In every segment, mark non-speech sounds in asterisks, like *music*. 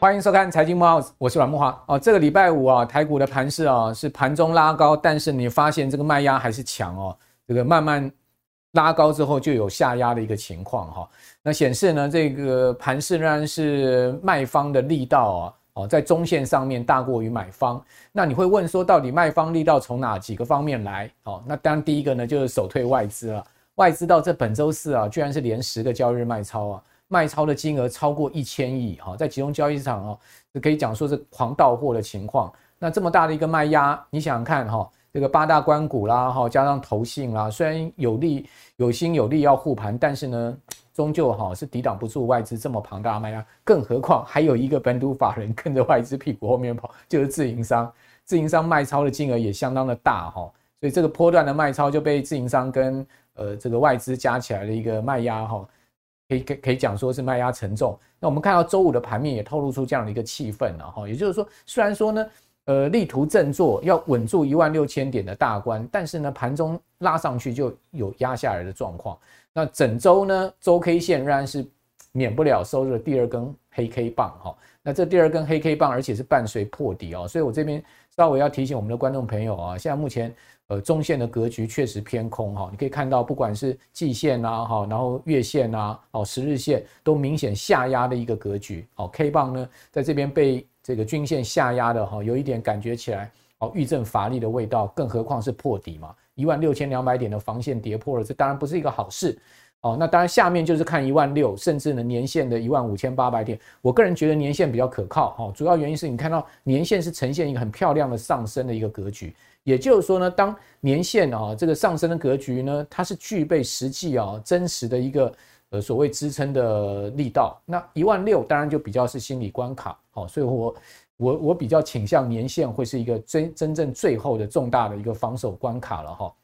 欢迎收看财经慕 House，我是阮慕驊哦。这个礼拜五啊，台股的盘势啊是盘中拉高，但是你发现这个卖压还是强哦。这个慢慢拉高之后，就有下压的一个情况哈。那显示呢，这个盘势仍然是卖方的力道啊，在中线上面大过于买方。那你会问说，到底卖方力道从哪几个方面来？哦，那当然第一个呢就是首退外资了。外资到这本周四啊，居然是连十个交易日卖超啊。卖超的金额超过一千亿，哈，在集中交易市场哦，就可以讲说是狂倒货的情况。那这么大的一个卖压，你想想看，哈，这个八大关股啦，哈，加上投信啦，虽然有力有心有力要护盘，但是呢，终究哈是抵挡不住外资这么庞大的卖压。更何况还有一个本土法人跟着外资屁股后面跑，就是自营商。自营商卖超的金额也相当的大，哈，所以这个波段的卖超就被自营商跟呃这个外资加起来的一个卖压，哈。可以可可以讲说是卖压沉重。那我们看到周五的盘面也透露出这样的一个气氛了哈。也就是说，虽然说呢，呃，力图振作，要稳住一万六千点的大关，但是呢，盘中拉上去就有压下来的状况。那整周呢，周 K 线仍然是免不了收入的第二根黑 K 棒哈。那这第二根黑 K 棒，而且是伴随破底哦，所以我这边稍微要提醒我们的观众朋友啊，现在目前。呃，中线的格局确实偏空哈，你可以看到，不管是季线啊，哈，然后月线啊，哦，十日线都明显下压的一个格局。哦，K 棒呢，在这边被这个均线下压的哈，有一点感觉起来，哦，遇震乏力的味道，更何况是破底嘛，一万六千两百点的防线跌破了，这当然不是一个好事。哦，那当然下面就是看一万六，甚至呢年线的一万五千八百点，我个人觉得年线比较可靠哈，主要原因是你看到年线是呈现一个很漂亮的上升的一个格局。也就是说呢，当年线啊这个上升的格局呢，它是具备实际啊真实的一个呃所谓支撑的力道。那一万六当然就比较是心理关卡，好，所以我我我比较倾向年线会是一个真真正最后的重大的一个防守关卡了哈。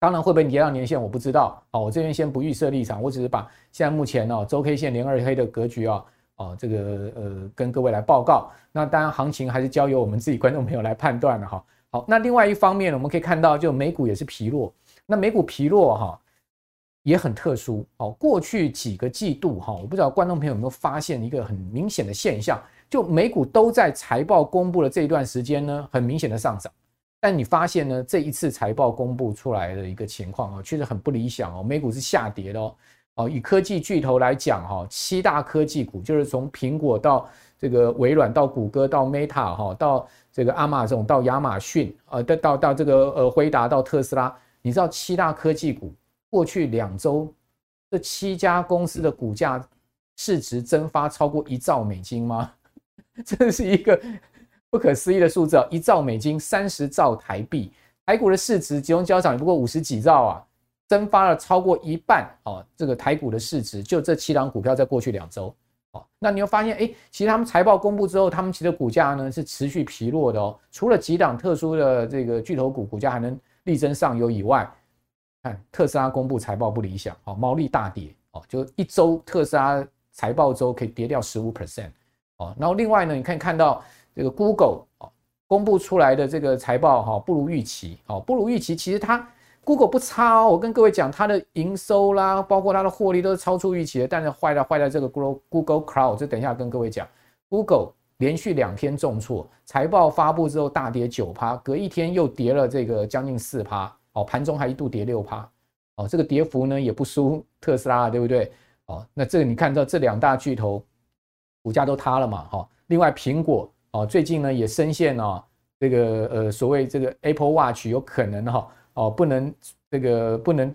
当然会不会跌到年线我不知道，好，我这边先不预设立场，我只是把现在目前呢周 K 线连二黑的格局啊啊这个呃跟各位来报告。那当然行情还是交由我们自己观众朋友来判断了哈。好，那另外一方面呢，我们可以看到，就美股也是疲弱。那美股疲弱哈，也很特殊。好，过去几个季度哈，我不知道观众朋友有没有发现一个很明显的现象，就美股都在财报公布的这一段时间呢，很明显的上涨。但你发现呢，这一次财报公布出来的一个情况啊，确实很不理想哦，美股是下跌的哦。哦，以科技巨头来讲哈，七大科技股就是从苹果到这个微软到谷歌到 Meta 哈到。这个亚马逊到亚马逊，呃，到到到这个呃辉达到特斯拉，你知道七大科技股过去两周这七家公司的股价市值蒸发超过一兆美金吗？*laughs* 这是一个不可思议的数字！一兆美金，三十兆台币，台股的市值集中交涨也不过五十几兆啊，蒸发了超过一半哦，这个台股的市值就这七档股票在过去两周哦。那你会发现，哎，其实他们财报公布之后，他们其实股价呢是持续疲弱的哦。除了几档特殊的这个巨头股，股价还能力争上游以外，看特斯拉公布财报不理想，哦，毛利大跌，哦，就一周特斯拉财报周可以跌掉十五 percent，哦。然后另外呢，你可以看到这个 Google 公布出来的这个财报哈不如预期，哦，不如预期，其实它。Google 不差哦，我跟各位讲，它的营收啦，包括它的获利都是超出预期的，但是坏了坏在这个 Google Google Cloud，这等一下跟各位讲，Google 连续两天重挫，财报发布之后大跌九趴，隔一天又跌了这个将近四趴，哦，盘中还一度跌六趴，哦，这个跌幅呢也不输特斯拉，对不对？哦，那这个你看到这两大巨头股价都塌了嘛，哈，另外苹果哦最近呢也深陷了这个呃所谓这个 Apple Watch 有可能哈。哦，不能这个不能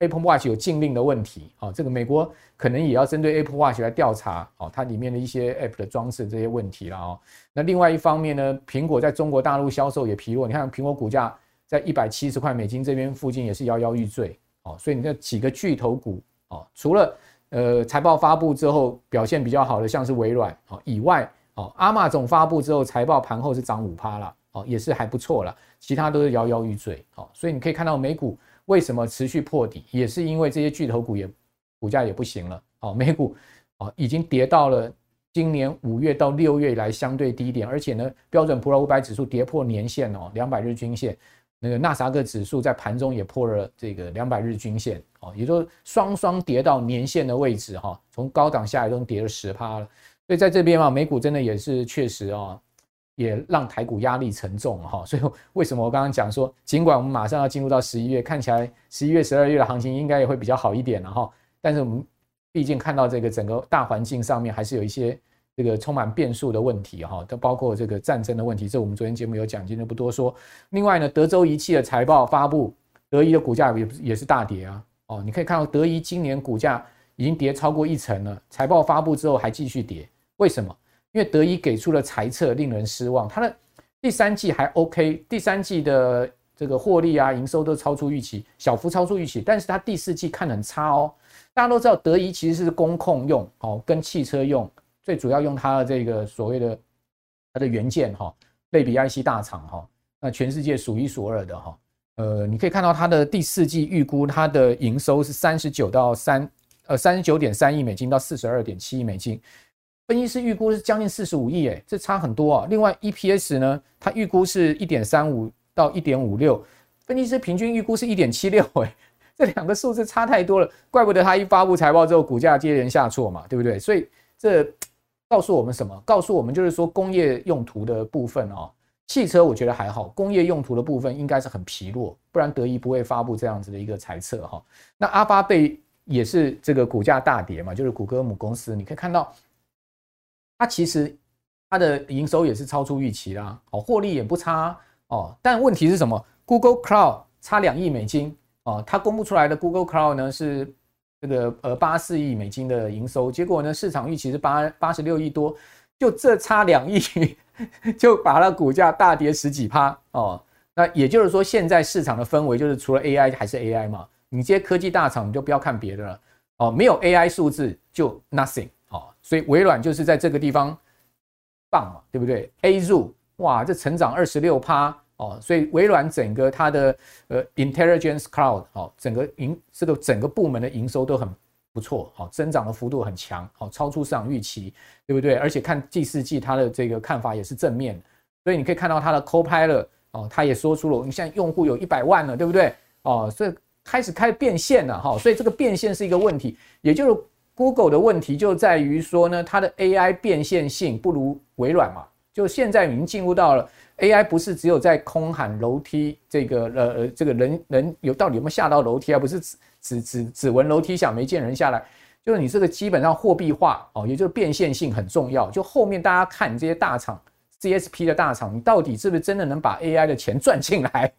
，Apple Watch 有禁令的问题，哦，这个美国可能也要针对 Apple Watch 来调查，哦，它里面的一些 App 的装置这些问题了哦。那另外一方面呢，苹果在中国大陆销售也疲弱，你看苹果股价在一百七十块美金这边附近也是摇摇欲坠，哦，所以你这几个巨头股，哦，除了呃财报发布之后表现比较好的，像是微软，哦以外，哦，亚马总发布之后财报盘后是涨五趴了。哦，也是还不错了，其他都是摇摇欲坠。好，所以你可以看到美股为什么持续破底，也是因为这些巨头股也股价也不行了。好，美股哦已经跌到了今年五月到六月以来相对低点，而且呢标准普尔五百指数跌破年线哦，两百日均线，那个纳斯达克指数在盘中也破了这个两百日均线哦，也就是双双跌到年线的位置哈，从高档下来都跌了十趴了。所以在这边嘛，美股真的也是确实啊，也让台股压力沉重哈。所以为什么我刚刚讲说，尽管我们马上要进入到十一月，看起来十一月、十二月的行情应该也会比较好一点了哈，但是我们毕竟看到这个整个大环境上面还是有一些。这个充满变数的问题哈，都包括这个战争的问题，这我们昨天节目有讲，今天不多说。另外呢，德州仪器的财报发布，德仪的股价也也是大跌啊。哦，你可以看到德仪今年股价已经跌超过一成了，财报发布之后还继续跌，为什么？因为德仪给出了财测令人失望，它的第三季还 OK，第三季的这个获利啊、营收都超出预期，小幅超出预期，但是它第四季看很差哦。大家都知道德仪其实是工控用，哦，跟汽车用。最主要用它的这个所谓的它的元件哈，类比 IC 大厂哈，那全世界数一数二的哈，呃，你可以看到它的第四季预估它的营收是三十九到三呃三十九点三亿美金到四十二点七亿美金，分析师预估是将近四十五亿诶，这差很多啊。另外 EPS 呢，它预估是一点三五到一点五六，分析师平均预估是一点七六诶，*laughs* 这两个数字差太多了，怪不得它一发布财报之后股价接连下挫嘛，对不对？所以这。告诉我们什么？告诉我们就是说工业用途的部分哦，汽车我觉得还好，工业用途的部分应该是很疲弱，不然德仪不会发布这样子的一个猜测哈。那阿巴贝也是这个股价大跌嘛，就是谷歌母公司，你可以看到它其实它的营收也是超出预期啦，哦，获利也不差哦，但问题是什么？Google Cloud 差两亿美金哦，它公布出来的 Google Cloud 呢是。这个呃八四亿美金的营收，结果呢市场预期是八八十六亿多，就这差两亿，*laughs* 就把它股价大跌十几趴哦。那也就是说，现在市场的氛围就是除了 AI 还是 AI 嘛。你这些科技大厂你就不要看别的了哦，没有 AI 数字就 nothing 哦。所以微软就是在这个地方棒嘛，对不对？Azure 哇，这成长二十六趴。哦，所以微软整个它的呃 Intelligence Cloud 哦，整个营这个整个部门的营收都很不错，好，增长的幅度很强，好，超出市场预期，对不对？而且看第四季它的这个看法也是正面，所以你可以看到它的 Copilot 哦，它也说出了，我们现在用户有一百万了，对不对？哦，所以开始开始变现了哈，所以这个变现是一个问题，也就是 Google 的问题就在于说呢，它的 AI 变现性不如微软嘛，就现在已经进入到了。AI 不是只有在空喊楼梯这个呃呃这个人人有到底有没有下到楼梯，而不是只只只只闻楼梯响没见人下来，就是你这个基本上货币化哦，也就是变现性很重要。就后面大家看你这些大厂 CSP 的大厂，你到底是不是真的能把 AI 的钱赚进来？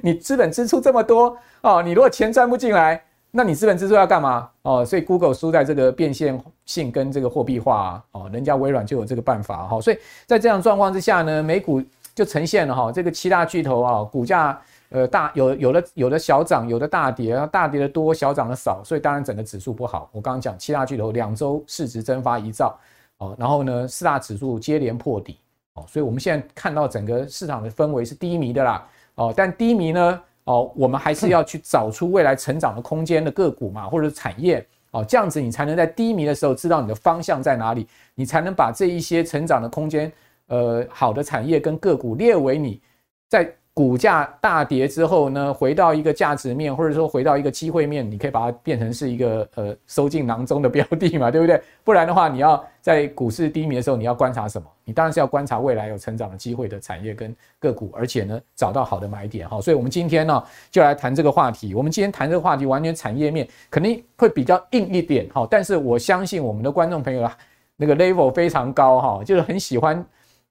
你资本支出这么多哦，你如果钱赚不进来，那你资本支出要干嘛哦？所以 Google 输在这个变现性跟这个货币化哦，人家微软就有这个办法哈。所以在这样状况之下呢，美股。就呈现了哈，这个七大巨头啊，股价呃大有有的有的小涨，有的大跌，大跌的多，小涨的少，所以当然整个指数不好。我刚刚讲七大巨头两周市值蒸发一兆哦，然后呢四大指数接连破底哦，所以我们现在看到整个市场的氛围是低迷的啦哦，但低迷呢哦，我们还是要去找出未来成长的空间的个股嘛，或者是产业哦，这样子你才能在低迷的时候知道你的方向在哪里，你才能把这一些成长的空间。呃，好的产业跟个股列为你在股价大跌之后呢，回到一个价值面，或者说回到一个机会面，你可以把它变成是一个呃收进囊中的标的嘛，对不对？不然的话，你要在股市低迷的时候，你要观察什么？你当然是要观察未来有成长的机会的产业跟个股，而且呢，找到好的买点哈。所以我们今天呢，就来谈这个话题。我们今天谈这个话题，完全产业面肯定会比较硬一点哈，但是我相信我们的观众朋友那个 level 非常高哈，就是很喜欢。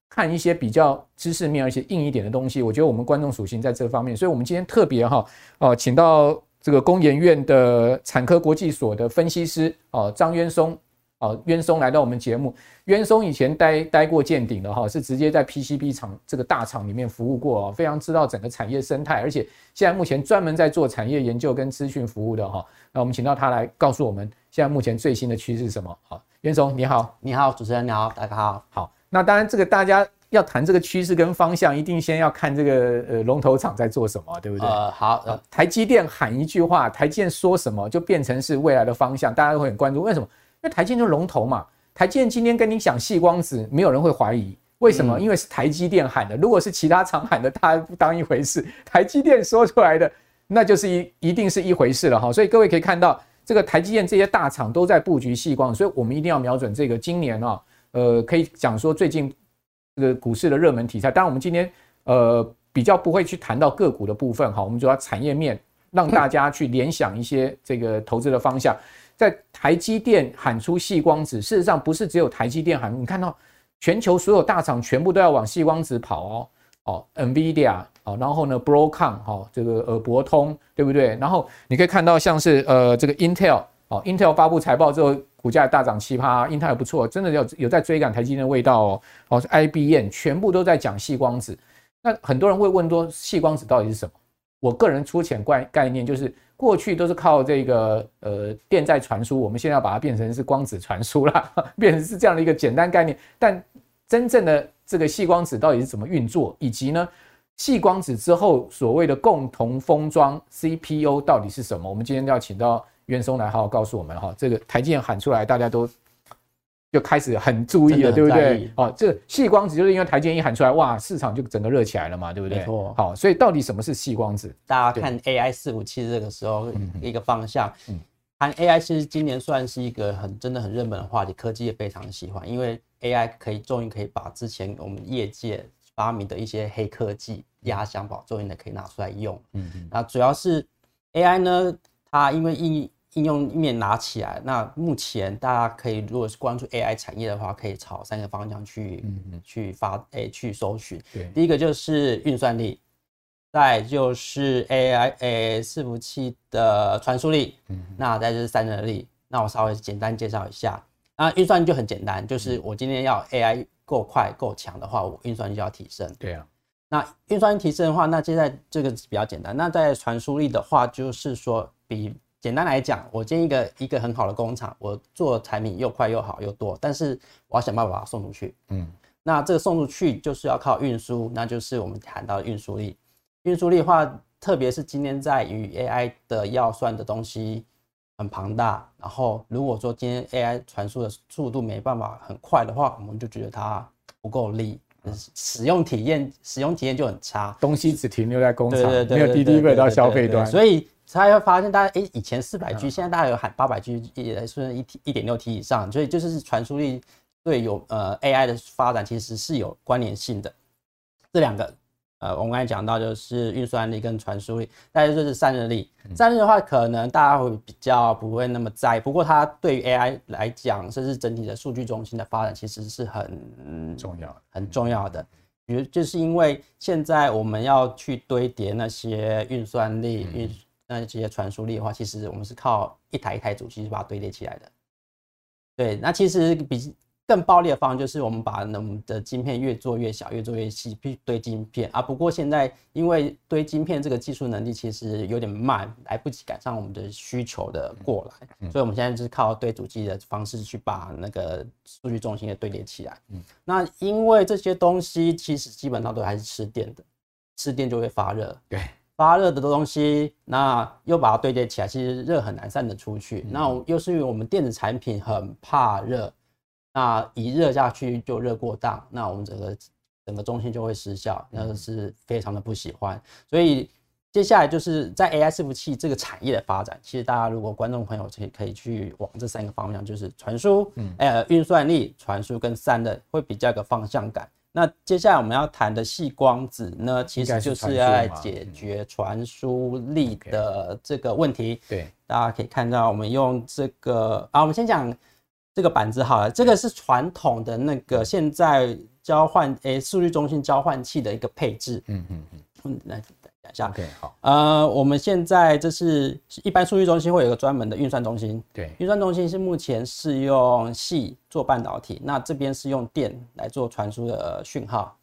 看一些比较知识面而且硬一点的东西，我觉得我们观众属性在这方面，所以我们今天特别哈哦，请到这个工研院的产科国际所的分析师哦张渊松哦渊松来到我们节目，渊松以前待待过见顶的哈，是直接在 PCB 厂这个大厂里面服务过哦，非常知道整个产业生态，而且现在目前专门在做产业研究跟资讯服务的哈，那我们请到他来告诉我们现在目前最新的趋势是什么？好，渊松你好，你好，主持人你好，大家好，好。那当然，这个大家要谈这个趋势跟方向，一定先要看这个呃龙头厂在做什么，对不对？呃，好，呃，台积电喊一句话，台积电说什么，就变成是未来的方向，大家都会很关注。为什么？因为台积电就是龙头嘛。台积电今天跟你讲细光子，没有人会怀疑为什么？因为是台积电喊的。如果是其他厂喊的，大家不当一回事。台积电说出来的，那就是一一定是一回事了哈。所以各位可以看到，这个台积电这些大厂都在布局细光，所以我们一定要瞄准这个今年啊，呃，可以讲说最近这个股市的热门题材。当然，我们今天呃比较不会去谈到个股的部分哈，我们主要产业面，让大家去联想一些这个投资的方向。在台积电喊出细光子，事实上不是只有台积电喊，你看到。全球所有大厂全部都要往细光子跑哦，哦，NVIDIA 哦，然后呢，Broadcom 哈，这个呃博通对不对？然后你可以看到像是呃这个 Intel 哦，Intel 发布财报之后，股价大涨七趴，Intel 不错，真的有有在追赶台积电的味道哦。哦，IBM 全部都在讲细光子，那很多人会问说，细光子到底是什么？我个人粗浅概概念就是。过去都是靠这个呃电在传输，我们现在要把它变成是光子传输了，*laughs* 变成是这样的一个简单概念。但真正的这个细光子到底是怎么运作，以及呢细光子之后所谓的共同封装 CPU 到底是什么？我们今天要请到袁松来好好告诉我们哈。这个台积电喊出来，大家都。就开始很注意了，对不对？哦，这细光子就是因为台积电一喊出来，哇，市场就整个热起来了嘛，对不对？没错。好，所以到底什么是细光子？大家看 AI 四五七这个时候一个方向，嗯，看 AI 其实今年算是一个很真的很热门的话题，科技也非常喜欢，因为 AI 可以终于可以把之前我们业界发明的一些黑科技压箱宝，终于的可以拿出来用。嗯嗯。那主要是 AI 呢，它因为应应用面拿起来，那目前大家可以，如果是关注 AI 产业的话，可以朝三个方向去、嗯、去发诶、欸、去搜寻。对，第一个就是运算力，再就是 AI 诶、欸、伺服器的传输力，嗯，那再就是散热力。那我稍微简单介绍一下。那运算就很简单，就是我今天要 AI 够快够强的话，我运算就要提升。对啊。那运算提升的话，那现在这个比较简单。那在传输力的话，就是说比。简单来讲，我建一个一个很好的工厂，我做产品又快又好又多，但是我要想办法把它送出去。嗯，那这个送出去就是要靠运输，那就是我们谈到的运输力。运输力的话，特别是今天在于 AI 的要算的东西很庞大，然后如果说今天 AI 传输的速度没办法很快的话，我们就觉得它不够力，使用体验使用体验就很差，东西只停留在工厂，没有 deliver 到消费端，所以。他会发现，大家哎，以前四百 G，现在大家有喊八百 G，也是一 T 一点六 T 以上，所以就是传输力对有呃 AI 的发展其实是有关联性的。这两个呃，我们刚才讲到就是运算力跟传输力，大家就是散热力。散热的话，可能大家会比较不会那么在意，不过它对于 AI 来讲，甚至整体的数据中心的发展，其实是很重要、很重要的。比如就是因为现在我们要去堆叠那些运算力运。那这些传输力的话，其实我们是靠一台一台主机去把它堆叠起来的。对，那其实比更暴力的方式就是我们把我们的晶片越做越小，越做越细，去堆晶片啊。不过现在因为堆晶片这个技术能力其实有点慢，来不及赶上我们的需求的过来，所以我们现在就是靠堆主机的方式去把那个数据中心给堆叠起来。嗯，那因为这些东西其实基本上都还是吃电的，吃电就会发热。对。发热的东西，那又把它堆叠起来，其实热很难散得出去。那又是因为我们电子产品很怕热，那一热下去就热过当，那我们整个整个中心就会失效，那是非常的不喜欢。所以接下来就是在 AI 伺服器这个产业的发展，其实大家如果观众朋友可以可以去往这三个方向，就是传输、嗯呃运算力、传输跟散热，会比较有个方向感。那接下来我们要谈的细光子呢，其实就是要来解决传输力的这个问题。对，大家可以看到，我们用这个啊，我们先讲这个板子好了。这个是传统的那个现在交换诶数据中心交换器的一个配置。嗯嗯嗯，来。下。OK 好，呃，我们现在这是一般数据中心会有一个专门的运算中心，对，运算中心是目前是用系做半导体，那这边是用电来做传输的讯号，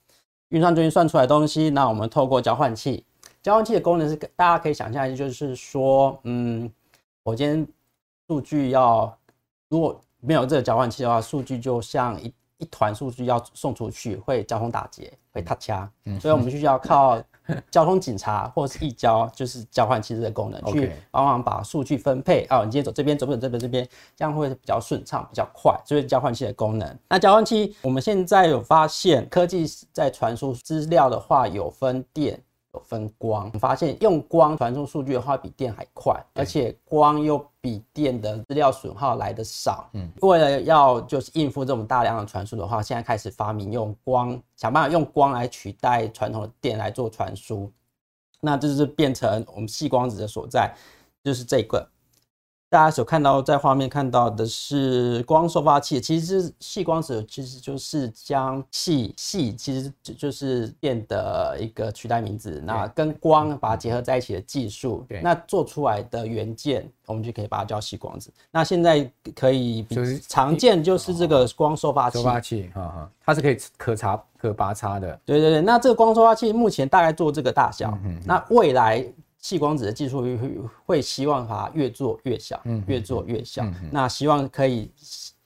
运算中心算出来的东西，那我们透过交换器，交换器的功能是大家可以想象一下，就是说，嗯，我今天数据要如果没有这个交换器的话，数据就像一一团数据要送出去，会交通打劫，会踏掐，嗯，所以我们就需要靠 *laughs* 交通警察或者是移交，就是交换器这个功能去帮忙把数据分配。哦，你今天走这边，走不走这边这边，这样会比较顺畅，比较快，这是交换器的功能。那交换器，我们现在有发现，科技在传输资料的话，有分电。分光，发现用光传输数据的话，比电还快，而且光又比电的资料损耗来的少。嗯，为了要就是应付这种大量的传输的话，现在开始发明用光，想办法用光来取代传统的电来做传输，那这就是变成我们细光子的所在，就是这个。大家所看到在画面看到的是光收发器，其实是细光子，其实就是将细细其实就就是电的一个取代名字，那跟光把它结合在一起的技术，那做出来的元件，我们就可以把它叫细光子。那现在可以比常见就是这个光收发器，收发器，哈哈，它是可以可查可拔插的。对对对，那这个光收发器目前大概做这个大小，嗯那未来。矽光子的技术会会希望它越做越小，嗯，越做越小。嗯、那希望可以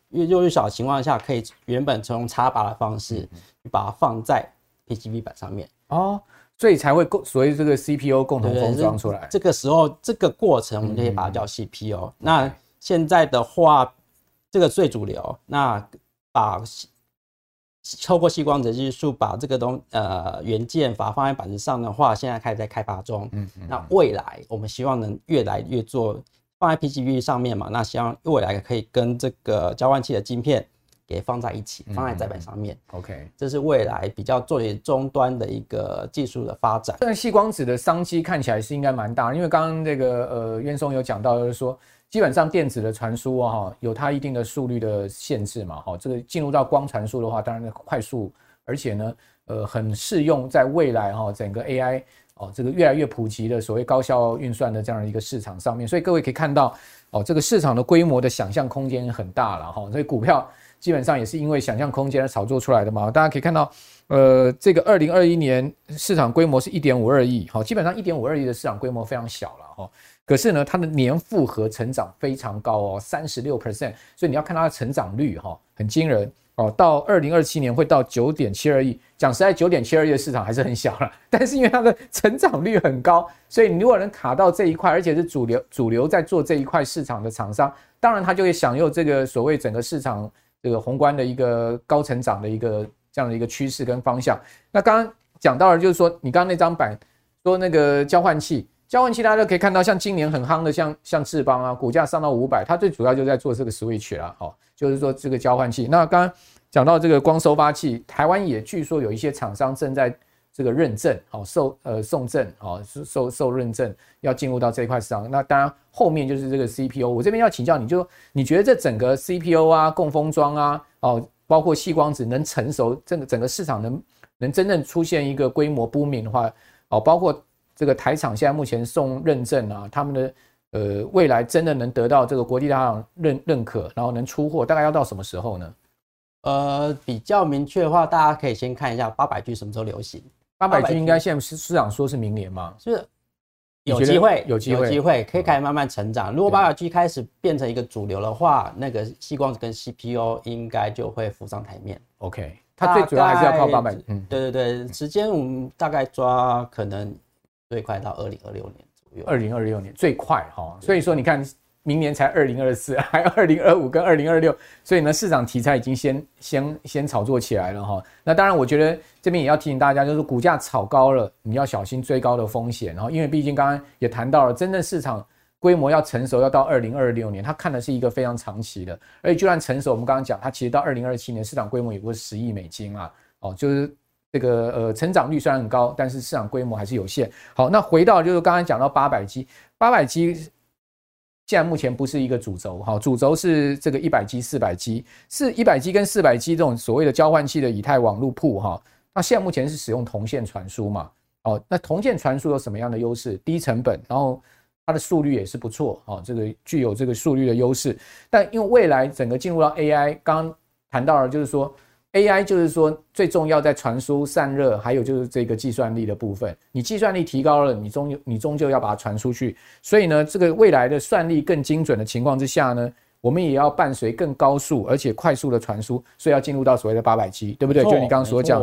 越做越小的情况下，可以原本从插拔的方式，把它放在 PCB 板上面哦，所以才会共所谓这个 CPU 共同封装出来。这个时候这个过程我们可以把它叫 CPU。嗯、那现在的话，这个最主流，那把。透过矽光子技术把这个东呃元件把它放在板子上的话，现在开始在开发中。嗯，嗯，那未来我们希望能越来越做放在 PCB 上面嘛？那希望未来可以跟这个交换器的晶片给放在一起，放在载板上面。OK，这是未来比较作为终端的一个技术的发展。但细光子的商机看起来是应该蛮大，因为刚刚这个呃渊松有讲到，就是说。基本上电子的传输啊，有它一定的速率的限制嘛，哈，这个进入到光传输的话，当然快速，而且呢，呃，很适用在未来哈，整个 AI 哦，这个越来越普及的所谓高效运算的这样的一个市场上面，所以各位可以看到哦，这个市场的规模的想象空间很大了哈，所以股票基本上也是因为想象空间而炒作出来的嘛，大家可以看到，呃，这个二零二一年市场规模是一点五二亿，好，基本上一点五二亿的市场规模非常小了哈。可是呢，它的年复合成长非常高哦，三十六 percent，所以你要看它的成长率哈，很惊人哦。到二零二七年会到九点七二亿，讲实在，九点七二亿的市场还是很小了。*laughs* 但是因为它的成长率很高，所以你如果能卡到这一块，而且是主流主流在做这一块市场的厂商，当然它就会享有这个所谓整个市场这个宏观的一个高成长的一个这样的一个趋势跟方向。那刚刚讲到的就是说，你刚刚那张板说那个交换器。交换器大家都可以看到，像今年很夯的像，像像智邦啊，股价上到五百，它最主要就在做这个 switch 啦，哦，就是说这个交换器。那刚刚讲到这个光收发器，台湾也据说有一些厂商正在这个认证，好受呃送证，好受受认证，要进入到这一块市场。那当然后面就是这个 CPU，我这边要请教你，就你觉得这整个 CPU 啊，共封装啊，哦，包括细光子能成熟，整个整个市场能能真正出现一个规模 booming 的话，哦，包括。这个台厂现在目前送认证啊，他们的呃未来真的能得到这个国际大厂认认可，然后能出货，大概要到什么时候呢？呃，比较明确的话，大家可以先看一下八百 G 什么时候流行。八百 G 应该现在市市场说是明年吗？是有机会，有机会，有机会可以开始慢慢成长。如果八百 G 开始变成一个主流的话，那个细光子跟 CPU 应该就会浮上台面。OK，它最主要还是要靠八百。嗯，对对对，时间我们大概抓可能。最快到二零二六年左右，二零二六年最快哈，所以说你看，明年才二零二四，*laughs* 还有二零二五跟二零二六，所以呢，市场题材已经先先先炒作起来了哈。那当然，我觉得这边也要提醒大家，就是股价炒高了，你要小心追高的风险。然后，因为毕竟刚刚也谈到了，真正市场规模要成熟，要到二零二六年，它看的是一个非常长期的。而且，就算成熟，我们刚刚讲，它其实到二零二七年市场规模也不是十亿美金啊，哦，就是。这个呃成长率虽然很高，但是市场规模还是有限。好，那回到就是刚才讲到八百 G，八百 G 现在目前不是一个主轴哈，主轴是这个一百 G、四百 G，是一百 G 跟四百 G 这种所谓的交换器的以太网路铺哈。那现在目前是使用铜线传输嘛？哦，那铜线传输有什么样的优势？低成本，然后它的速率也是不错哦，这个具有这个速率的优势。但因为未来整个进入到 AI，刚刚谈到了就是说。AI 就是说最重要在传输散热，还有就是这个计算力的部分。你计算力提高了，你终你终究要把它传出去。所以呢，这个未来的算力更精准的情况之下呢，我们也要伴随更高速而且快速的传输，所以要进入到所谓的八百 G，对不对？就你刚刚所讲。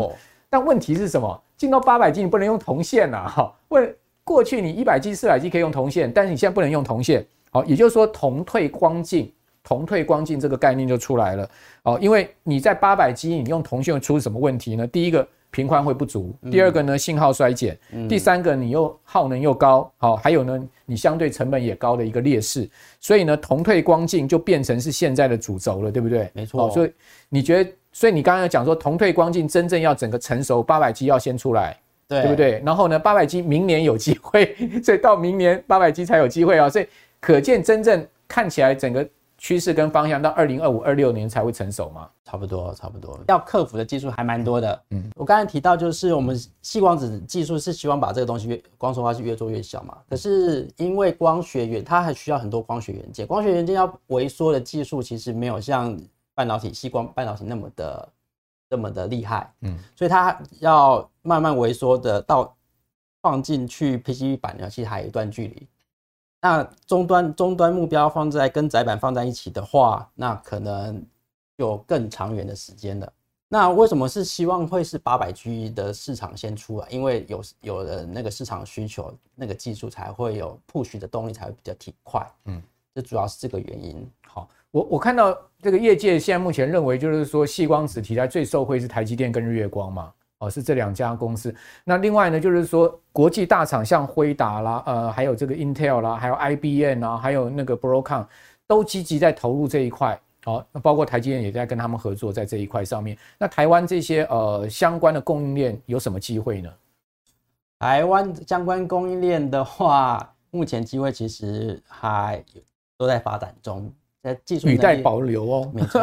但问题是什么？进到八百 G 你不能用铜线呐，哈。*laughs* 问过去你一百 G、四百 G 可以用铜线，但是你现在不能用铜线。好，也就是说铜退光进，铜退光镜这个概念就出来了。哦，因为你在八百 G 你用铜线会出什么问题呢？第一个。频宽会不足，第二个呢，信号衰减，嗯、第三个你又耗能又高，好，还有呢，你相对成本也高的一个劣势，所以呢，铜退光镜就变成是现在的主轴了，对不对？没错。所以你觉得，所以你刚刚讲说铜退光镜真正要整个成熟，八百 G 要先出来，对，对不对？然后呢，八百 G 明年有机会，*laughs* 所以到明年八百 G 才有机会啊，所以可见真正看起来整个。趋势跟方向到二零二五、二六年才会成熟吗？差不多，差不多。要克服的技术还蛮多的。嗯，我刚才提到，就是我们细光子技术是希望把这个东西越光束化是越做越小嘛。可是因为光学元，它还需要很多光学元件，光学元件要萎缩的技术其实没有像半导体细光半导体那么的那么的厉害。嗯，所以它要慢慢萎缩的到放进去 PCB 板呢，其实还有一段距离。那终端终端目标放在跟载板放在一起的话，那可能有更长远的时间了。那为什么是希望会是八百 G 的市场先出来？因为有有了那个市场需求，那个技术才会有 push 的动力才会比较挺快。嗯，这主要是这个原因。好，我我看到这个业界现在目前认为，就是说细光子题材最受惠是台积电跟日月光嘛。哦，是这两家公司。那另外呢，就是说国际大厂像辉达啦，呃，还有这个 Intel 啦，还有 IBM 啊，还有那个 Broadcom 都积极在投入这一块。好，那包括台积电也在跟他们合作在这一块上面。那台湾这些呃相关的供应链有什么机会呢？台湾相关供应链的话，目前机会其实还都在发展中。技术语带保留哦，没错，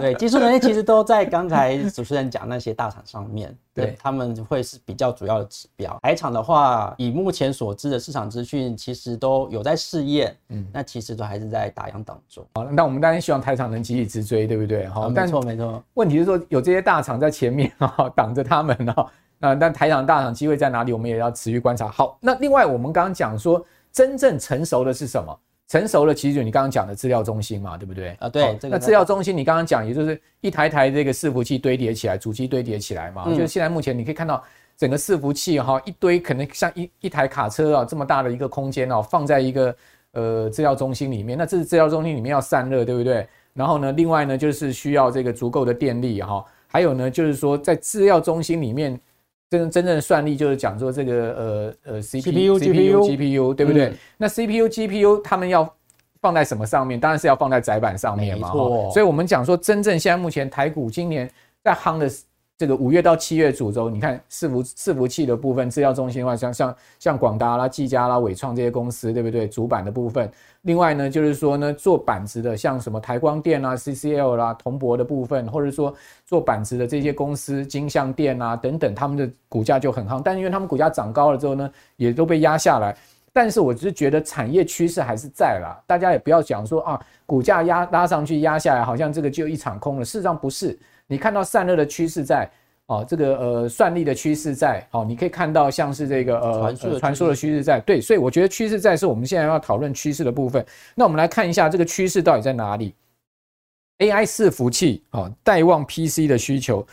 对，技术能力其实都在刚才主持人讲那些大厂上面，对，他们会是比较主要的指标。台厂的话，以目前所知的市场资讯，其实都有在试验，嗯，那其实都还是在打样当中。好，那我们当然希望台厂能急起直追，对不对？好，没错没错。问题是说有这些大厂在前面啊，*laughs* 挡着他们啊，那但台厂大厂机会在哪里？我们也要持续观察。好，那另外我们刚刚讲说，真正成熟的是什么？成熟了，其实就你刚刚讲的资料中心嘛，对不对？啊，对。哦、那资料中心，你刚刚讲，也就是一台台这个伺服器堆叠起来，主机堆叠起来嘛。嗯、就是现在目前你可以看到整个伺服器哈，一堆可能像一一台卡车啊这么大的一个空间哦，放在一个呃资料中心里面。那这是资料中心里面要散热，对不对？然后呢，另外呢就是需要这个足够的电力哈，还有呢就是说在资料中心里面。真真正的算力就是讲说这个呃呃 CPU CPU GPU 对不对？嗯、那 CPU GPU 他们要放在什么上面？当然是要放在窄板上面嘛。所以我们讲说，真正现在目前台股今年在夯的这个五月到七月主轴，你看伺服伺服器的部分，资料中心的话，像像像广达啦、技嘉啦、纬创这些公司，对不对？主板的部分。另外呢，就是说呢，做板子的，像什么台光电啊、CCL 啦、铜箔的部分，或者说做板子的这些公司，金像电啊等等，他们的股价就很夯。但是因为他们股价涨高了之后呢，也都被压下来。但是我只是觉得产业趋势还是在啦，大家也不要讲说啊，股价压拉上去压下来，好像这个就一场空了。事实上不是，你看到散热的趋势在。哦，这个呃，算力的趋势在，好，你可以看到像是这个呃，传输的趋势在，对，所以我觉得趋势在是我们现在要讨论趋势的部分。那我们来看一下这个趋势到底在哪里？AI 伺服器啊，带旺 PC 的需求。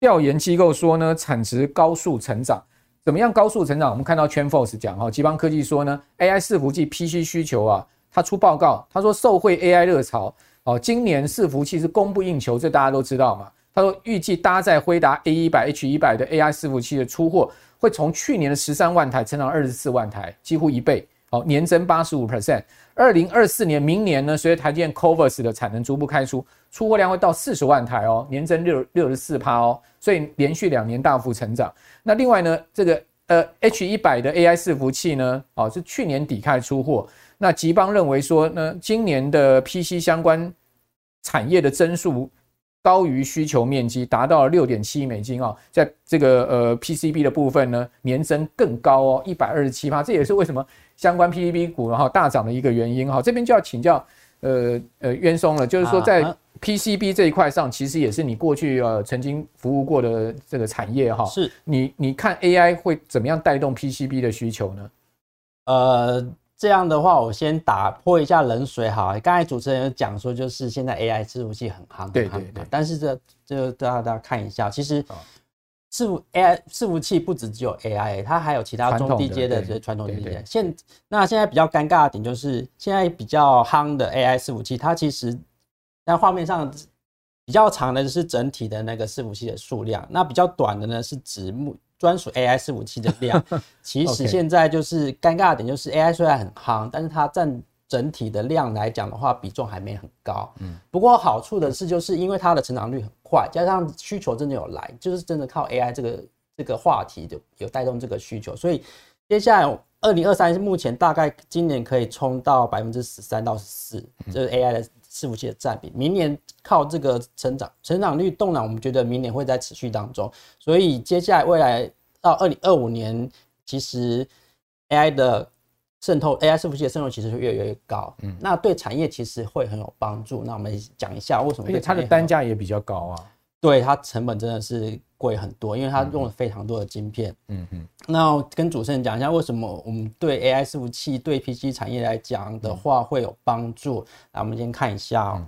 调研机构说呢，产值高速成长，怎么样高速成长？我们看到 TrendForce 讲哈，吉邦科技说呢，AI 伺服器 PC 需求啊，他出报告，他说受惠 AI 热潮，哦，今年伺服器是供不应求，这大家都知道嘛。他说，预计搭载辉达 A 一百 H 一百的 AI 伺服器的出货会从去年的十三万台成长二十四万台，几乎一倍，好，年增八十五 percent。二零二四年，明年呢，随着台积电 Covers 的产能逐步开出，出货量会到四十万台哦，年增六六十四趴哦，所以连续两年大幅成长。那另外呢，这个呃 H 一百的 AI 伺服器呢，哦，是去年底开始出货。那吉邦认为说呢，今年的 PC 相关产业的增速。高于需求面积，达到了六点七亿美金啊，在这个呃 PCB 的部分呢，年增更高哦，一百二十七趴，这也是为什么相关 PCB 股然后大涨的一个原因哈。这边就要请教呃呃渊松了，就是说在 PCB 这一块上，其实也是你过去呃曾经服务过的这个产业哈。是，你你看 AI 会怎么样带动 PCB 的需求呢？呃。这样的话，我先打破一下冷水哈。刚才主持人有讲说，就是现在 AI 伺服器很夯，对对对。但是这这大家大家看一下，其实伺服 AI 伺服器不止只有 AI，它还有其他中低阶的这些传统低阶。现那现在比较尴尬的点就是，现在比较夯的 AI 伺服器，它其实在画面上比较长的是整体的那个伺服器的数量，那比较短的呢是指目。专属 AI 伺服器的量，*laughs* 其实现在就是尴尬的点，就是 AI 虽然很夯，但是它占整体的量来讲的话，比重还没很高。嗯，不过好处的是，就是因为它的成长率很快，加上需求真的有来，就是真的靠 AI 这个这个话题就有带动这个需求，所以接下来二零二三目前大概今年可以冲到百分之十三到十四，就是 AI 的伺服器的占比。明年靠这个成长成长率动能，我们觉得明年会在持续当中，所以接下来未来。到二零二五年，其实 AI 的渗透，AI 伺服器的渗透其实会越来越高。嗯，那对产业其实会很有帮助。那我们讲一下为什么？因为它的单价也比较高啊。对，它成本真的是贵很多，因为它用了非常多的晶片。嗯嗯。那跟主持人讲一下，为什么我们对 AI 伺服器对 PC 产业来讲的话会有帮助？来，我们先看一下哦。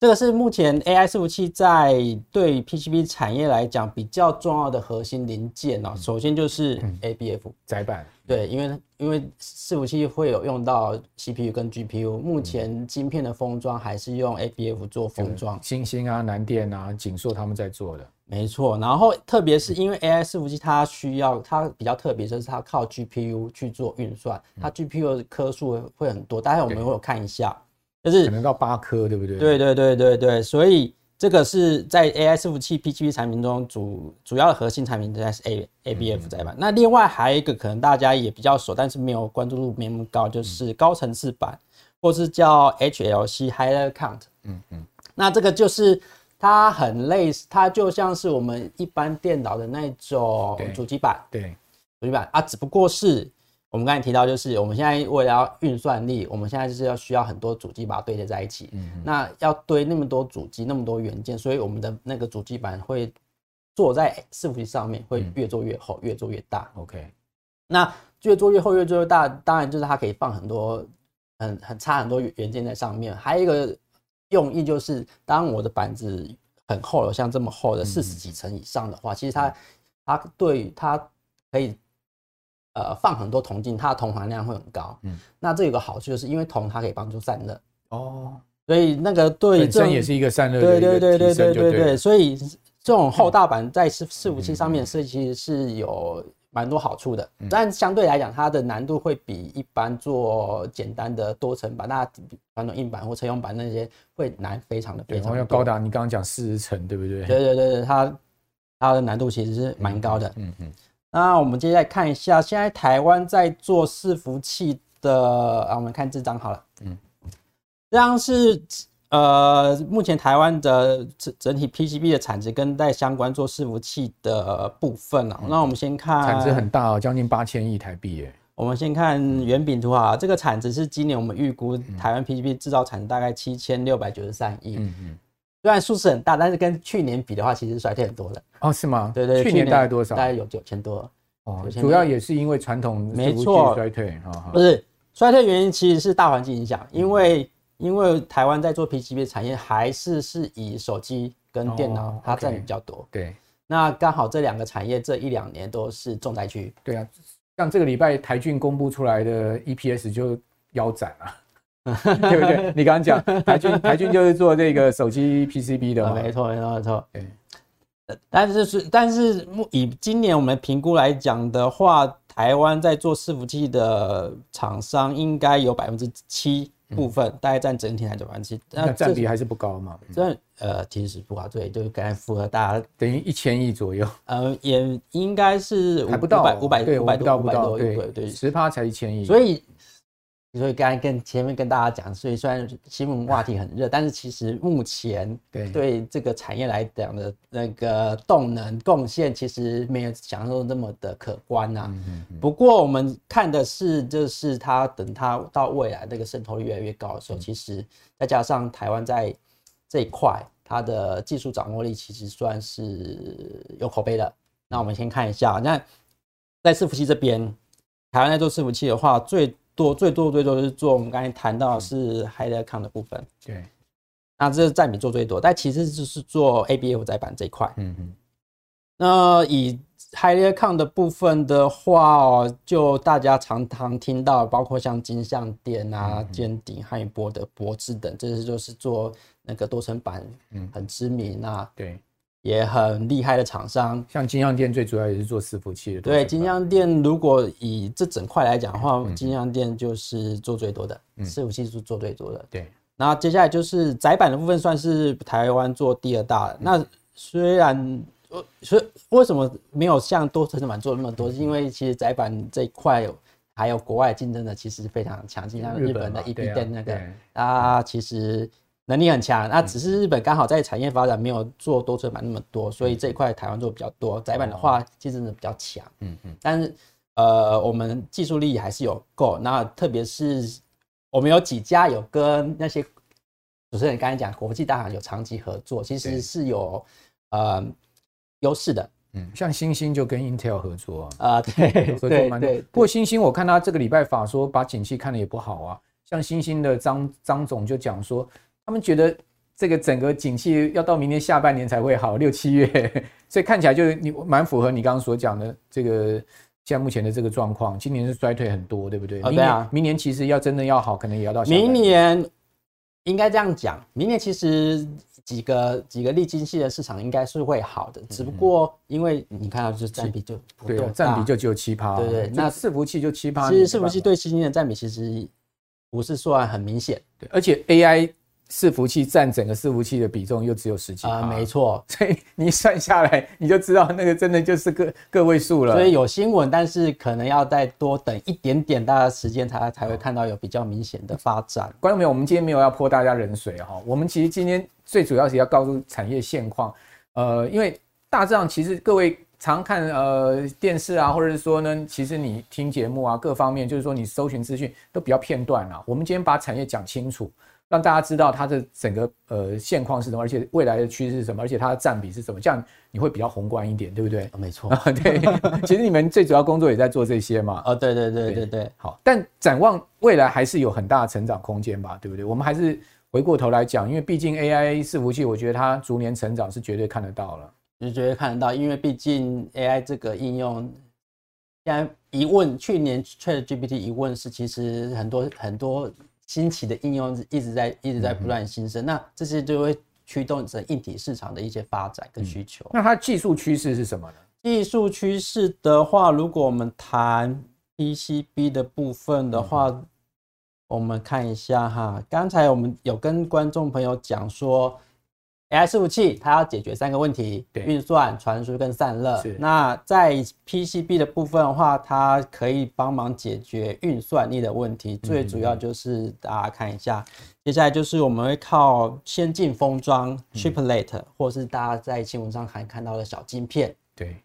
这个是目前 AI 伺服器在对 PCB 产业来讲比较重要的核心零件哦。首先就是 ABF 载板，对，因为因为伺服器会有用到 CPU 跟 GPU，目前晶片的封装还是用 ABF 做封装，星星啊、南电啊、景硕他们在做的，没错。然后特别是因为 AI 伺服器它需要它比较特别，就是它靠 GPU 去做运算，它 GPU 的颗数会很多，待会我们会有看一下。就是可能到八颗，对不对？对对对对对，所以这个是在 AI 伺服器 PGP 产品中主主要的核心产品，应该是 A ABF 载板。那另外还有一个可能大家也比较熟，但是没有关注度没那么高，就是高层次版，或是叫 HLC High Level Count。嗯嗯。那这个就是它很类似，它就像是我们一般电脑的那种主机板，对，主机板啊，只不过是。我们刚才提到，就是我们现在为了要运算力，我们现在就是要需要很多主机把它堆叠在一起。嗯，那要堆那么多主机，那么多元件，所以我们的那个主机板会做在伺服器上面，会越做越厚，越做越大。OK，那越做越厚，越做越大，当然就是它可以放很多很很差很多元件在上面。还有一个用意就是，当我的板子很厚了，像这么厚的四十几层以上的话，其实它它对它可以。呃，放很多铜进，它的铜含量会很高。嗯，那这有个好处，就是因为铜它可以帮助散热。哦，所以那个对本身也是一个散热。对对对对对对对。所以这种厚大板在伺伺服器上面设计其实是有蛮多好处的，但相对来讲，它的难度会比一般做简单的多层板，那传统硬板或车用板那些会难非常的非常多。要高达你刚刚讲四十层，对不对？对对对对，它它的难度其实是蛮高的。嗯嗯。那我们接下来看一下，现在台湾在做伺服器的啊，我们看这张好了，嗯，这张是呃，目前台湾的整整体 PCB 的产值跟在相关做伺服器的部分啊。那我们先看产值很大哦，将近八千亿台币耶。我们先看圆饼图啊，这个产值是今年我们预估台湾 PCB 制造产值大概七千六百九十三亿。嗯嗯。虽然数字很大，但是跟去年比的话，其实衰退很多了。哦，是吗？对对，去年大概多少？大概有九千多。哦，主要也是因为传统没错衰退啊，不是衰退原因其实是大环境影响，因为因为台湾在做 PCB 产业还是是以手机跟电脑它占比较多。对，那刚好这两个产业这一两年都是重灾区。对啊，像这个礼拜台俊公布出来的 EPS 就腰斩了。*laughs* 对不对？你刚刚讲台军，台军就是做这个手机 PCB 的，没错，没错，没错。对，但是是，但是以今年我们评估来讲的话，台湾在做伺服器的厂商应该有百分之七部分，大概占整体来讲百分之七，那占比还是不高嘛？这呃，其实不高，对，就是刚才符合大家等于一千亿左右，呃，也应该是还不到五百五百对，五百多五百多，对对，十趴才一千亿，所以。所以刚才跟前面跟大家讲，所以虽然新闻话题很热，但是其实目前 *laughs* 对对这个产业来讲的那个动能贡献，其实没有想象中那么的可观呐。不过我们看的是，就是它等它到未来那个渗透率越来越高的时候，其实再加上台湾在这一块它的技术掌握力，其实算是有口碑的。那我们先看一下，那在伺服器这边。台湾在做伺服器的话，最多最多最多是做我们刚才谈到的是 High count 的部分。对，那这是占比做最多，但其实就是做 ABF 载板这一块。嗯嗯。那以 High count 的部分的话哦，就大家常常听到，包括像金像电啊、尖鼎、汉语波的、博智等，这些就是做那个多层板，嗯，很知名啊。对。也很厉害的厂商，像金像电最主要也是做伺服器的。对，金像电如果以这整块来讲的话，金像电就是做最多的，伺服器是做最多的。对，那接下来就是窄板的部分，算是台湾做第二大。那虽然呃，所以为什么没有像多层板做那么多？是因为其实窄板这一块还有国外竞争的其实非常强劲，像日本的 EPDM 那个啊，其实。能力很强，那只是日本刚好在产业发展没有做多层板那么多，所以这一块台湾做比较多。窄板的话，竞争的比较强，嗯嗯。但是呃，我们技术力还是有够。那特别是我们有几家有跟那些主持人刚才讲国际大行有长期合作，其实是有呃优势的。嗯，像星星就跟 Intel 合作啊，啊对，合作蛮多。不过星星我看他这个礼拜法说把景气看的也不好啊，像星星的张张总就讲说。他们觉得这个整个景气要到明年下半年才会好，六七月，所以看起来就是你蛮符合你刚刚所讲的这个现在目前的这个状况。今年是衰退很多，对不对？哦，对啊。明年其实要真的要好，可能也要到明年。应该这样讲，明年其实几个几个利基系的市场应该是会好的，只不过因为你看到就是占比就对，占比就只有七趴，对对。那伺服器就七趴，其实伺服器对基金的占比其实不是算很明显，对，而且 AI。伺服器占整个伺服器的比重又只有十几啊，没错，*laughs* 所以你算下来，你就知道那个真的就是个个位数了。所以有新闻，但是可能要再多等一点点大家时间，才才会看到有比较明显的发展。观众朋友，我们今天没有要泼大家冷水哈，我们其实今天最主要是要告诉产业现况。呃，因为大致上其实各位常看呃电视啊，或者是说呢，其实你听节目啊，各方面就是说你搜寻资讯都比较片段啊。我们今天把产业讲清楚。让大家知道它的整个呃现况是什么，而且未来的趋势是什么，而且它的占比是什么，这样你会比较宏观一点，对不对？没错，对。*laughs* 其实你们最主要工作也在做这些嘛。哦，对对对对对。好，但展望未来还是有很大的成长空间吧，对不对？我们还是回过头来讲，因为毕竟 AI 伺服器，我觉得它逐年成长是绝对看得到了。是绝对看得到，因为毕竟 AI 这个应用，现在一问，去年 ChatGPT 一问是其实很多很多。新奇的应用一直在一直在不断新生，嗯、那这些就会驱动整硬体市场的一些发展跟需求。嗯、那它技术趋势是什么呢？技术趋势的话，如果我们谈 PCB 的部分的话，嗯、我们看一下哈，刚才我们有跟观众朋友讲说。AI 伺服器它要解决三个问题：运算、传输跟散热。那在 PCB 的部分的话，它可以帮忙解决运算力的问题。嗯、最主要就是大家看一下，接下来就是我们会靠先进封装 Chiplet，、嗯、或是大家在新闻上还看到的小晶片。对。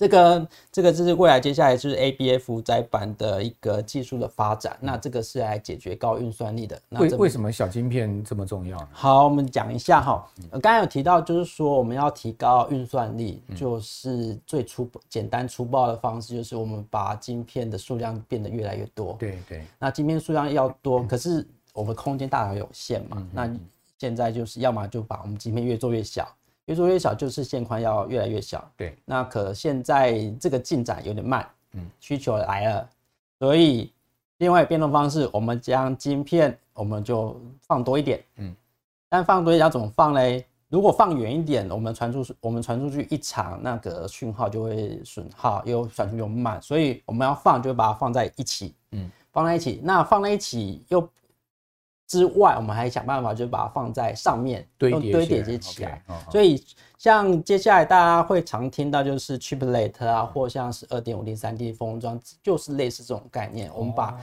这个这个就是未来接下来就是 ABF 载板的一个技术的发展，那这个是来解决高运算力的。那为为什么小晶片这么重要？好，我们讲一下哈。刚才有提到，就是说我们要提高运算力，就是最粗简单粗暴的方式，就是我们把晶片的数量变得越来越多。对对。那晶片数量要多，可是我们空间大小有限嘛。那现在就是要么就把我们晶片越做越小。越做越小，就是线宽要越来越小。对，那可现在这个进展有点慢，嗯，需求来了，所以另外变动方式，我们将晶片我们就放多一点，嗯，但放多一点要怎么放嘞？如果放远一点，我们传出我们传出去一长，那个讯号就会损耗，又传出又慢，所以我们要放就把它放在一起，嗯，放在一起，那放在一起又。之外，我们还想办法，就是把它放在上面，堆叠堆叠起来。所以，像接下来大家会常听到，就是 Chiplet 啊，或像是二点五 D、三 D 封装，就是类似这种概念。我们把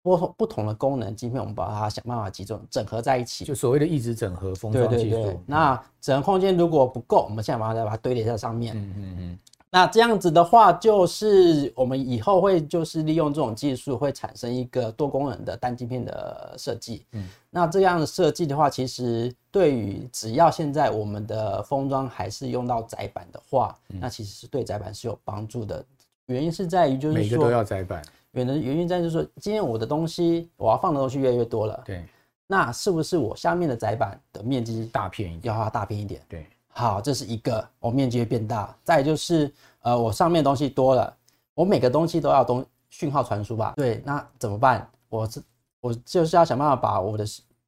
不不同的功能晶片，我们把它想办法集中整合在一起，就所谓的一直整合封装技术。那整合空间如果不够，我们现在把它再把它堆叠在上面。嗯嗯嗯。那这样子的话，就是我们以后会就是利用这种技术，会产生一个多功能的单晶片的设计。嗯，那这样的设计的话，其实对于只要现在我们的封装还是用到窄板的话，嗯、那其实是对窄板是有帮助的。原因是在于就是说每个都要窄板。原的原因在于就是说，今天我的东西我要放的东西越来越多了，对，那是不是我下面的窄板的面积大片一点，要大片一点？对，好，这是一个，我面积会变大。再就是，呃，我上面东西多了，我每个东西都要东讯号传输吧？对，那怎么办？我是我就是要想办法把我的。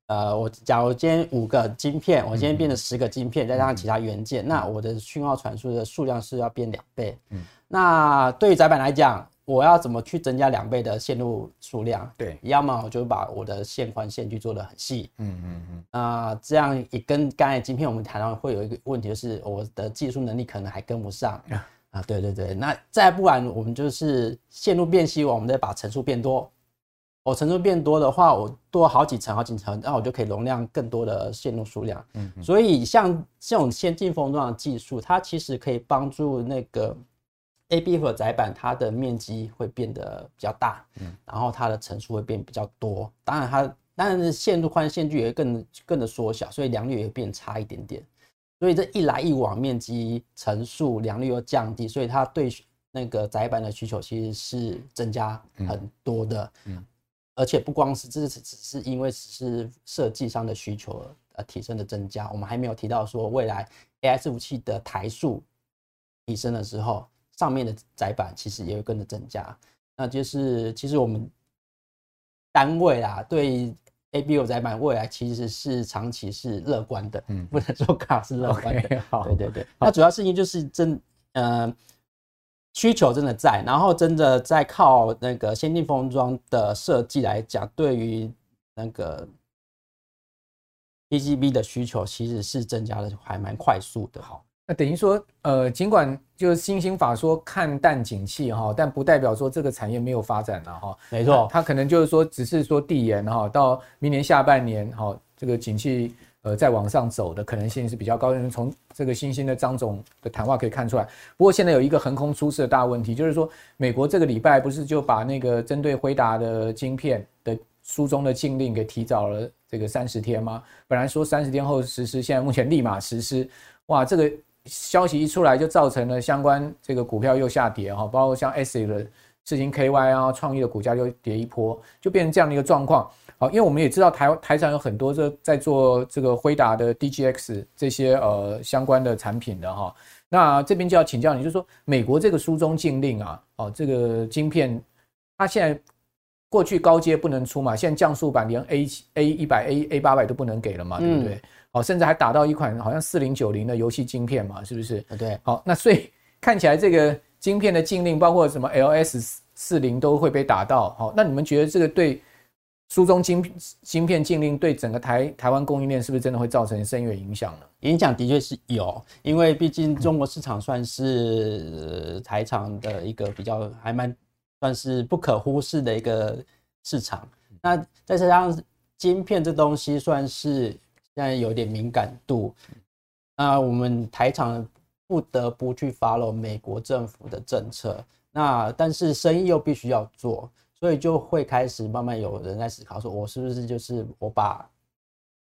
呃，我假如今天五个晶片，我今天变成十个晶片，再加上其他元件，那我的讯号传输的数量是要变两倍。嗯，那对于窄板来讲，我要怎么去增加两倍的线路数量？对，要么我就把我的线宽线距做得很细。嗯嗯嗯。那这样也跟刚才晶片我们谈到会有一个问题，就是我的技术能力可能还跟不上。啊，对对对。那再不然，我们就是线路变细，我们再把层数变多。我层数变多的话，我多好几层、好几层，那我就可以容量更多的线路数量。嗯，所以像这种先进封装的技术，它其实可以帮助那个 ABF 的载板，它的面积会变得比较大，嗯，然后它的层数会变比较多。当然，它当然是线路宽、线距也会更更的缩小，所以良率也会变差一点点。所以这一来一往，面积、层数、良率又降低，所以它对那个窄板的需求其实是增加很多的。嗯。而且不光是这是只是因为只是设计上的需求呃提升的增加，我们还没有提到说未来 AI 伺服器的台数提升的时候，上面的窄板其实也会跟着增加。那就是其实我们单位啦，对 ABF 载板未来其实是长期是乐观的，嗯，不能说卡是乐观的。Okay, 好，对对对。那主要事情就是真呃。需求真的在，然后真的在靠那个先进封装的设计来讲，对于那个 PCB 的需求其实是增加的还蛮快速的。好，那等于说，呃，尽管就是新兴法说看淡景气哈，但不代表说这个产业没有发展了哈。没错，它可能就是说，只是说递延哈，到明年下半年哈，这个景气。呃，再往上走的可能性是比较高的。从这个新兴的张总的谈话可以看出来。不过现在有一个横空出世的大问题，就是说美国这个礼拜不是就把那个针对辉达的晶片的书中的禁令给提早了这个三十天吗？本来说三十天后实施，现在目前立马实施。哇，这个消息一出来就造成了相关这个股票又下跌哈，包括像 S 的世芯 KY 啊，创意的股价又跌一波，就变成这样的一个状况。好，因为我们也知道台台上有很多这在做这个辉达的 DGX 这些呃相关的产品的哈，那这边就要请教你，就是说美国这个书中禁令啊，哦这个晶片，它现在过去高阶不能出嘛，现在降速版连 A A 一百 A A 八百都不能给了嘛，对不对？好，甚至还打到一款好像四零九零的游戏晶片嘛，是不是？对。好，那所以看起来这个晶片的禁令，包括什么 LS 四零都会被打到。好，那你们觉得这个对？书中晶晶片禁令对整个台台湾供应链是不是真的会造成深远影响呢？影响的确是有，因为毕竟中国市场算是台厂的一个比较还蛮算是不可忽视的一个市场。那再加上晶片这东西算是现在有点敏感度，那我们台厂不得不去 follow 美国政府的政策。那但是生意又必须要做。所以就会开始慢慢有人在思考，说我是不是就是我把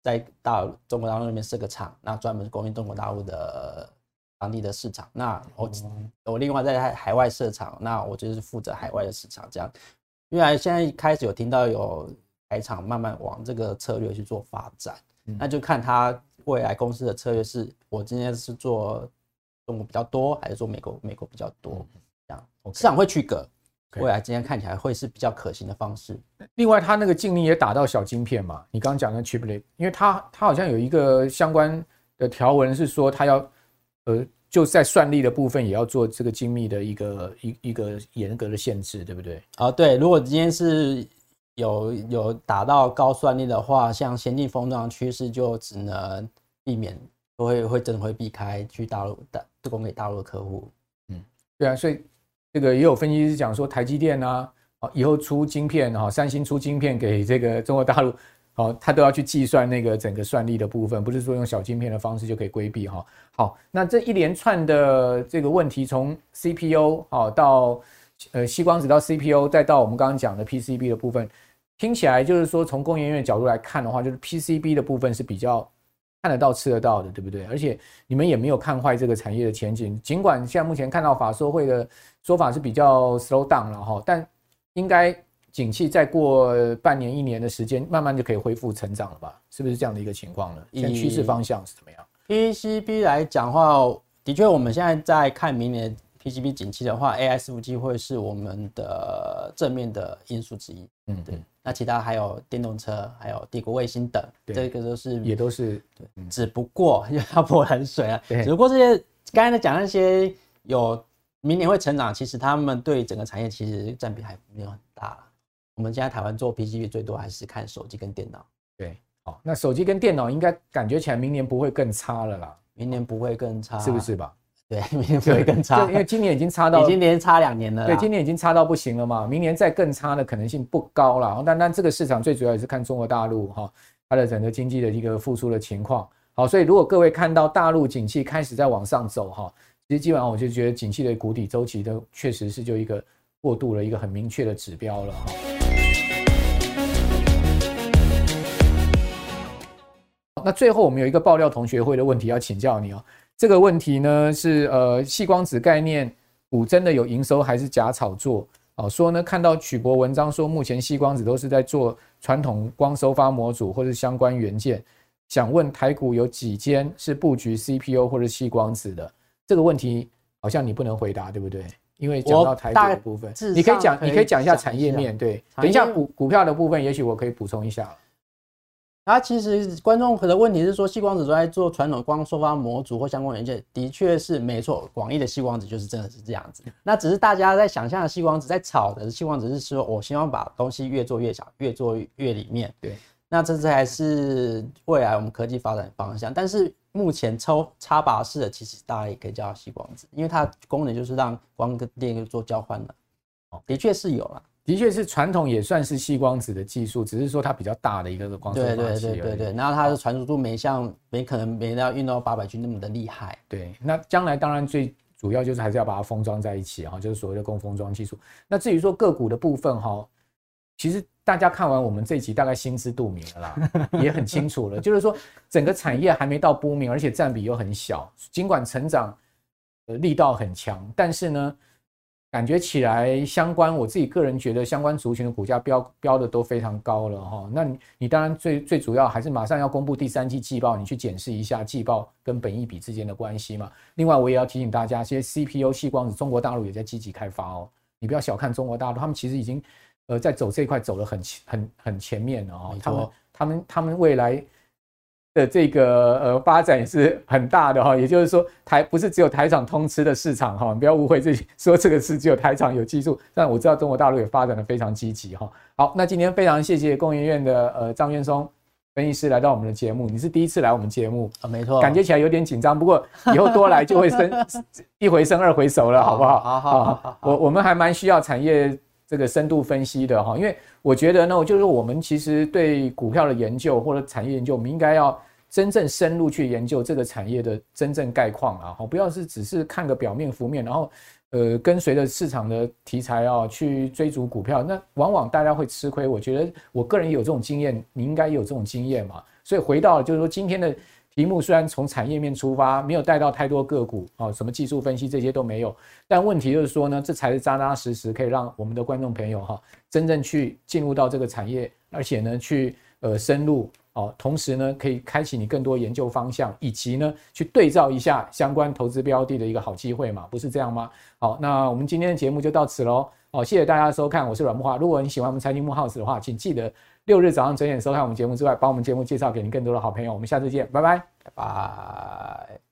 在大中国大陆那边设个厂，那专门供应中国大陆的当地的市场。那我我另外在海海外设厂，那我就是负责海外的市场。这样，因为现在开始有听到有台厂慢慢往这个策略去做发展，那就看他未来公司的策略是，我今天是做中国比较多，还是做美国美国比较多？这样市场会区隔。未来今天看起来会是比较可行的方式。另外，它那个禁令也打到小晶片嘛？你刚刚讲的 chiplet，因为它它好像有一个相关的条文是说，它要呃就在算力的部分也要做这个精密的一个一一个严格的限制，对不对？啊，对。如果今天是有有达到高算力的话，像先进封装趋势就只能避免，会会真的会避开去大陆的供给大陆的客户。嗯，对啊，所以。这个也有分析师讲说，台积电啊，以后出晶片哈，三星出晶片给这个中国大陆，好，他都要去计算那个整个算力的部分，不是说用小晶片的方式就可以规避哈。好，那这一连串的这个问题，从 CPU 好到呃吸光子到 CPU，再到我们刚刚讲的 PCB 的部分，听起来就是说从工研院角度来看的话，就是 PCB 的部分是比较看得到、吃得到的，对不对？而且你们也没有看坏这个产业的前景。尽管现在目前看到法说会的说法是比较 slow down 了哈，但应该景气再过半年、一年的时间，慢慢就可以恢复成长了吧？是不是这样的一个情况呢？现在趋势方向是怎么样？PCB 来讲的话，的确，我们现在在看明年 PCB 景气的话，AI 伺服器会是我们的正面的因素之一。嗯，对。那其他还有电动车，还有帝国卫星等，这个都是也都是对。只不过 *laughs* 要泼冷水啊，只不过这些刚才讲那些有明年会成长，其实他们对整个产业其实占比还没有很大。我们现在台湾做 PCB 最多还是看手机跟电脑。对，好，那手机跟电脑应该感觉起来明年不会更差了啦。明年不会更差，是不是吧？对，明年不会更差，因为今年已经差到，已经连差两年了。对，今年已经差到不行了嘛，明年再更差的可能性不高了。但但这个市场最主要也是看中国大陆哈，它的整个经济的一个复苏的情况。好，所以如果各位看到大陆景气开始在往上走哈，其实基本上我就觉得景气的谷底周期都确实是就一个过渡了一个很明确的指标了哈。那最后我们有一个爆料同学会的问题要请教你哦。这个问题呢是呃，细光子概念股真的有营收还是假炒作？哦，说呢看到曲博文章说，目前细光子都是在做传统光收发模组或者相关元件，想问台股有几间是布局 CPU 或者细光子的？这个问题好像你不能回答，对不对？因为讲到台股的部分，你可以讲，你可以讲一下产业面。对，等一下股股票的部分，也许我可以补充一下。它其实观众可能问题是说，细光子都在做传统光收发模组或相关元件，的确是没错。广义的细光子就是真的是这样子。那只是大家在想象的细光子，在炒的细光子是说，我希望把东西越做越小，越做越里面。对，那这才是未来我们科技发展的方向。但是目前抽插拔式的，其实大家也可以叫它矽光子，因为它功能就是让光跟电做交换的。哦，的确是有了。的确是传统也算是细光子的技术，只是说它比较大的一个光收发器。对对对对对，然后它的传输度没像没可能没到运到八百 G 那么的厉害。对，那将来当然最主要就是还是要把它封装在一起哈，就是所谓的共封装技术。那至于说个股的部分哈，其实大家看完我们这一集大概心知肚明了啦，*laughs* 也很清楚了，就是说整个产业还没到 booming，而且占比又很小，尽管成长呃力道很强，但是呢。感觉起来相关，我自己个人觉得相关族群的股价标标的都非常高了哈。那你你当然最最主要还是马上要公布第三季季报，你去检视一下季报跟本益比之间的关系嘛。另外我也要提醒大家，这些 CPU 细光子，中国大陆也在积极开发哦。你不要小看中国大陆，他们其实已经呃在走这块走得很很很前面了哦。他们他们他们未来。的这个呃发展也是很大的哈，也就是说台不是只有台厂通吃的市场哈，不要误会自己说这个是只有台厂有技术，但我知道中国大陆也发展的非常积极哈。好，那今天非常谢谢工研院的呃张元松分析师来到我们的节目，你是第一次来我们节目啊，没错，感觉起来有点紧张，不过以后多来就会生 *laughs* 一回生二回熟了，好不好？好好好，我我们还蛮需要产业这个深度分析的哈，因为我觉得呢，就是我们其实对股票的研究或者产业研究，我们应该要真正深入去研究这个产业的真正概况啊，哈，不要是只是看个表面浮面，然后呃跟随着市场的题材啊去追逐股票，那往往大家会吃亏。我觉得我个人有这种经验，你应该有这种经验嘛。所以回到就是说今天的题目，虽然从产业面出发，没有带到太多个股啊，什么技术分析这些都没有，但问题就是说呢，这才是扎扎实实可以让我们的观众朋友哈真正去进入到这个产业，而且呢去呃深入。哦，同时呢，可以开启你更多研究方向，以及呢，去对照一下相关投资标的的一个好机会嘛，不是这样吗？好，那我们今天的节目就到此喽。哦，谢谢大家收看，我是阮慕驊。如果你喜欢我们财经慕 House 的话，请记得六日早上准点收看我们节目之外，把我们节目介绍给您更多的好朋友。我们下次见，拜拜，拜拜。